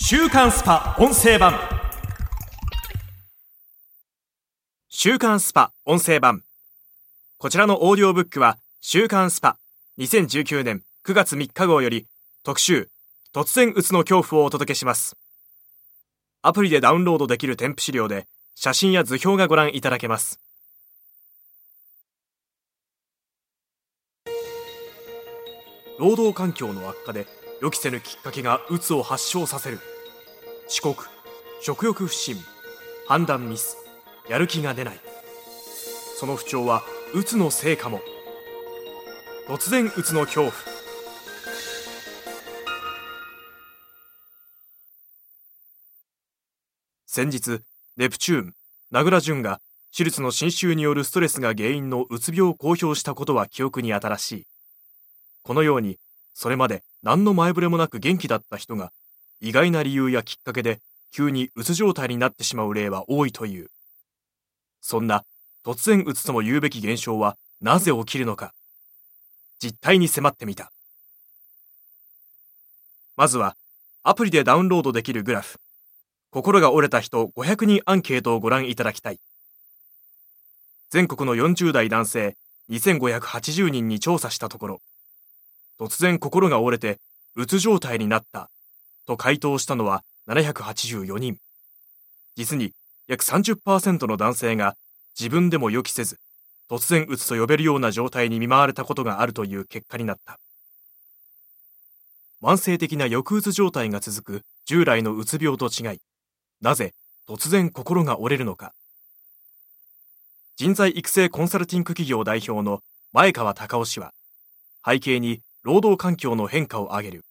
週刊スパ音声版。週刊スパ音声版。こちらのオーディオブックは週刊スパ2019年9月3日号より特集突然うつの恐怖をお届けします。アプリでダウンロードできる添付資料で写真や図表がご覧いただけます。労働環境の悪化で予期せぬきっかけがうつを発症させる。遅刻食欲不振判断ミスやる気が出ない。その不調はうつのせいかも。突然うつの恐怖。先日ネプチューン名倉潤が手術の侵襲によるストレスが原因のうつ病を公表したことは記憶に新しい。このようにそれまで何の前触れもなく元気だった人が意外な理由やきっかけで急にうつ状態になってしまう例は多いという。そんな突然うつとも言うべき現象はなぜ起きるのか。実態に迫ってみた。まずはアプリでダウンロードできるグラフ。心が折れた人500人アンケートをご覧いただきたい。全国の40代男性2580人に調査したところ突然心が折れてうつ状態になったと回答したのは784人。実に約30%の男性が自分でも予期せず突然うつと呼べるような状態に見舞われたことがあるという結果になった。慢性的な抑うつ状態が続く従来のうつ病と違いなぜ突然心が折れるのか。人材育成コンサルティング企業代表の前川隆夫氏は背景に労働環境の変化を挙げる。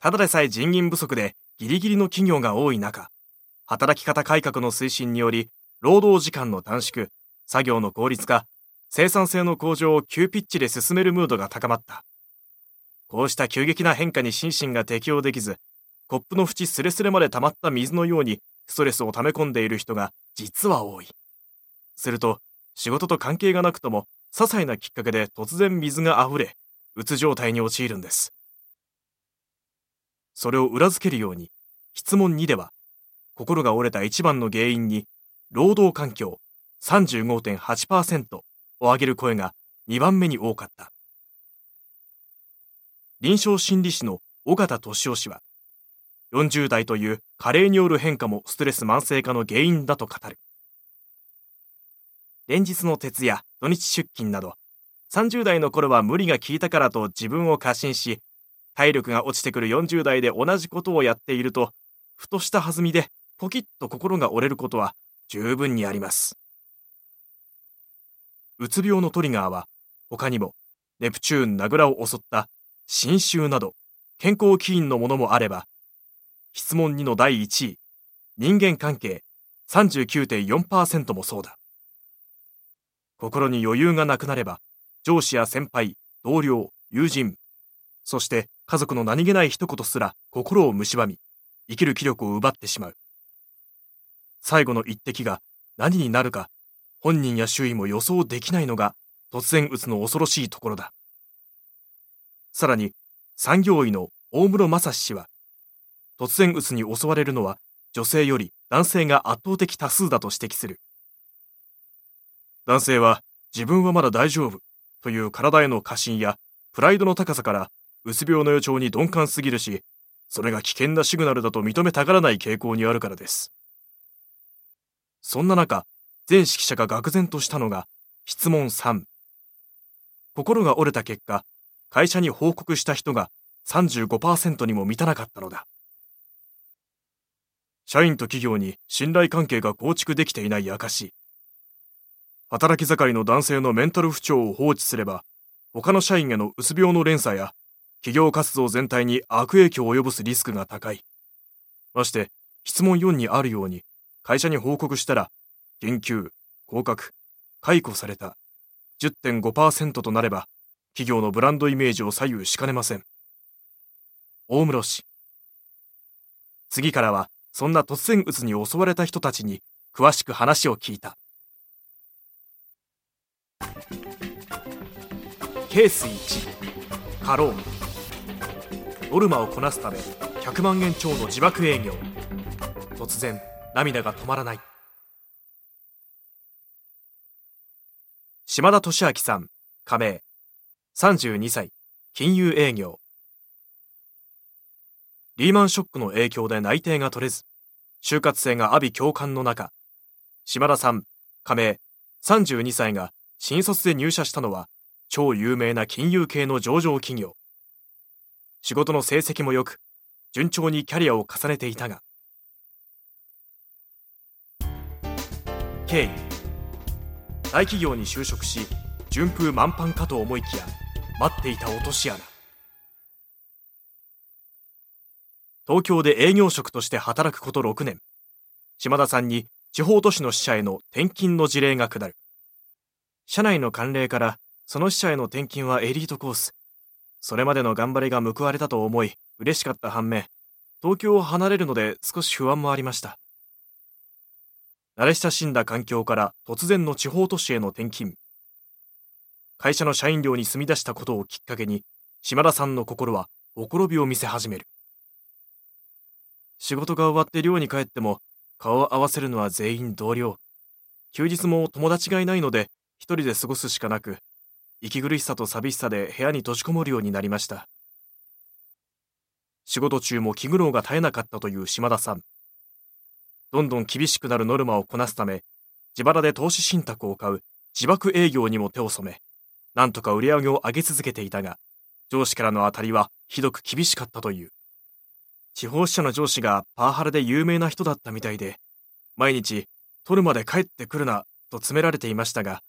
ただでさえ人員不足でギリギリの企業が多い中働き方改革の推進により労働時間の短縮作業の効率化生産性の向上を急ピッチで進めるムードが高まった。こうした急激な変化に心身が適応できずコップの縁すれすれまで溜まった水のようにストレスを溜め込んでいる人が実は多い。すると仕事と関係がなくとも些細なきっかけで突然水が溢れうつ状態に陥るんです。それを裏付けるように質問2では心が折れた一番の原因に労働環境35.8%を挙げる声が2番目に多かった。臨床心理士の尾形俊夫氏は40代という加齢による変化もストレス慢性化の原因だと語る。連日の徹夜土日出勤など。30代の頃は無理が効いたからと自分を過信し体力が落ちてくる40代で同じことをやっているとふとした弾みでポキッと心が折れることは十分にあります。うつ病のトリガーは他にもネプチューン名倉を襲った侵襲など健康起因のものもあれば質問2の第1位人間関係39.4%もそうだ。心に余裕がなくなれば上司や先輩同僚友人そして家族の何気ない一言すら心を蝕み生きる気力を奪ってしまう。最後の一滴が何になるか本人や周囲も予想できないのが突然打つの恐ろしいところだ。さらに産業医の大室正氏は突然打つに襲われるのは女性より男性が圧倒的多数だと指摘する。男性は自分はまだ大丈夫という体への過信やプライドの高さからうつ病の予兆に鈍感すぎるしそれが危険なシグナルだと認めたがらない傾向にあるからです。そんな中全指揮者が愕然としたのが質問3心が折れた結果会社に報告した人が35%にも満たなかったのだ。社員と企業に信頼関係が構築できていない証働き盛りの男性のメンタル不調を放置すれば他の社員へのうつ病の連鎖や企業活動全体に悪影響を及ぼすリスクが高い。まして質問4にあるように会社に報告したら減給降格解雇された。10.5%となれば企業のブランドイメージを左右しかねません。大室氏。次からはそんな突然うつに襲われた人たちに詳しく話を聞いた。ケース1過労ノルマをこなすため100万円超の自爆営業。突然涙が止まらない。島田俊明さん加盟。32歳金融営業。リーマンショックの影響で内定が取れず就活生が阿鼻共感の中。島田さん加盟。32歳が新卒で入社したのは超有名な金融系の上場企業。仕事の成績も良く順調にキャリアを重ねていたが。経緯大企業に就職し順風満帆かと思いきや待っていた落とし穴東京で営業職として働くこと6年。島田さんに地方都市の支社への転勤の事例が下る。社内の慣例からその支社への転勤はエリートコース。それまでの頑張りが報われたと思い嬉しかった反面東京を離れるので少し不安もありました。慣れ親しんだ環境から突然の地方都市への転勤。会社の社員寮に住み出したことをきっかけに島田さんの心はほころびを見せ始める。仕事が終わって寮に帰っても顔を合わせるのは全員同僚。休日も友達がいないので一人で過ごすしかなく息苦しさと寂しさで部屋に閉じこもるようになりました。仕事中も気苦労が絶えなかったという島田さん。どんどん厳しくなるノルマをこなすため自腹で投資信託を買う自爆営業にも手を染めなんとか売り上げを上げ続けていたが上司からの当たりはひどく厳しかったという。地方支社の上司がパワハラで有名な人だったみたいで毎日取るまで帰ってくるなと詰められていましたが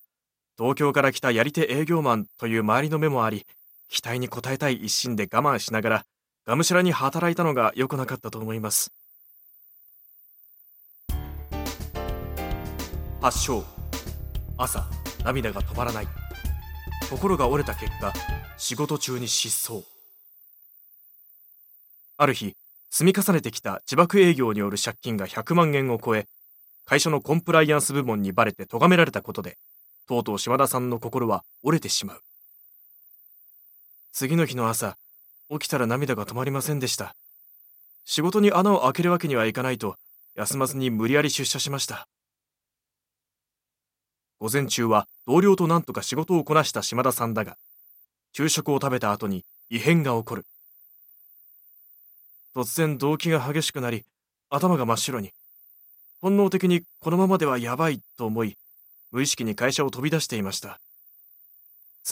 東京から来たやり手営業マンという周りの目もあり期待に応えたい一心で我慢しながらがむしゃらに働いたのが良くなかったと思います。発症。朝涙が止まらない。心が折れた結果仕事中に失踪。ある日積み重ねてきた自爆営業による借金が100万円を超え会社のコンプライアンス部門にバレて咎められたことでとうとう島田さんの心は折れてしまう。次の日の朝起きたら涙が止まりませんでした。仕事に穴を開けるわけにはいかないと休まずに無理やり出社しました。午前中は同僚と何とか仕事をこなした島田さんだが昼食を食べた後に異変が起こる。突然動悸が激しくなり頭が真っ白に。本能的にこのままではやばいと思い無意識に会社を飛び出していました。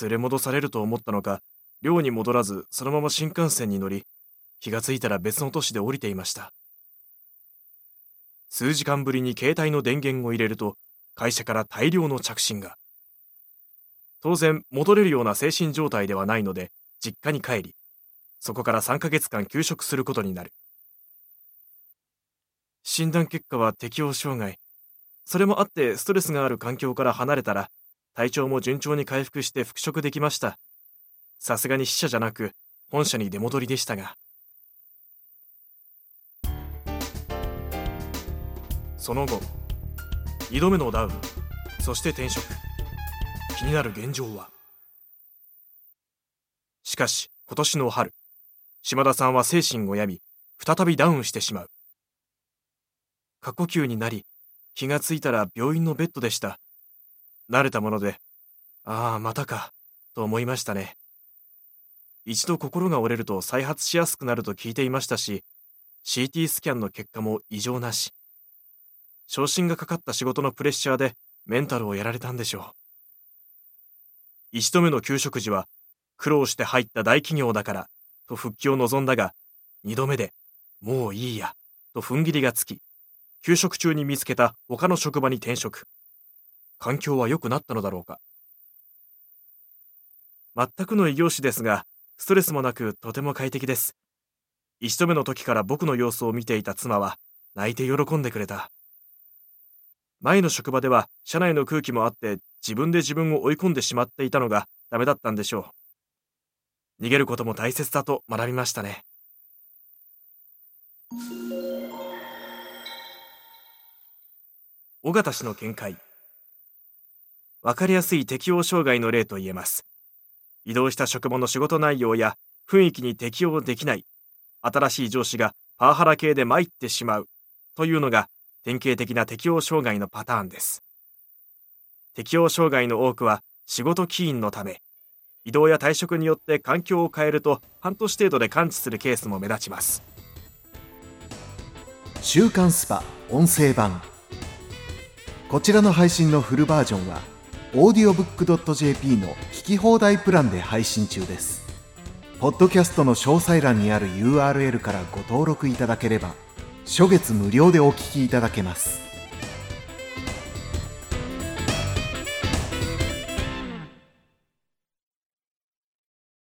連れ戻されると思ったのか寮に戻らずそのまま新幹線に乗り気がついたら別の都市で降りていました。数時間ぶりに携帯の電源を入れると会社から大量の着信が。当然戻れるような精神状態ではないので実家に帰りそこから3ヶ月間休職することになる。診断結果は適応障害。それもあってストレスがある環境から離れたら体調も順調に回復して復職できました。さすがに死者じゃなく本社に出戻りでしたが。その後2度目のダウンそして転職。気になる現状は？しかし今年の春島田さんは精神を病み再びダウンしてしまう。過呼吸になり気がついたら病院のベッドでした。慣れたものでああまたかと思いましたね。一度心が折れると再発しやすくなると聞いていましたし CT スキャンの結果も異常なし。昇進がかかった仕事のプレッシャーでメンタルをやられたんでしょう。一度目の給食時は苦労して入った大企業だからと復帰を望んだが、二度目でもういいやと踏ん切りがつき、給食中に見つけた他の職場に転職。環境は良くなったのだろうか。全くの異業種ですが、ストレスもなくとても快適です。一度目の時から僕の様子を見ていた妻は泣いて喜んでくれた。前の職場では社内の空気もあって自分で自分を追い込んでしまっていたのがダメだったんでしょう。逃げることも大切だと学びましたね。尾形氏の見解。わかりやすい適応障害の例と言えます。移動した職場の仕事内容や雰囲気に適応できない、新しい上司がパワハラ系で参ってしまうというのが典型的な適応障害のパターンです。適応障害の多くは仕事起因のため、移動や退職によって環境を変えると半年程度で完治するケースも目立ちます。週刊スパ音声版こちらの配信のフルバージョンは audiobook.jp の聞き放題プランで配信中です。ポッドキャストの詳細欄にある URL からご登録いただければ初月無料でお聞きいただけます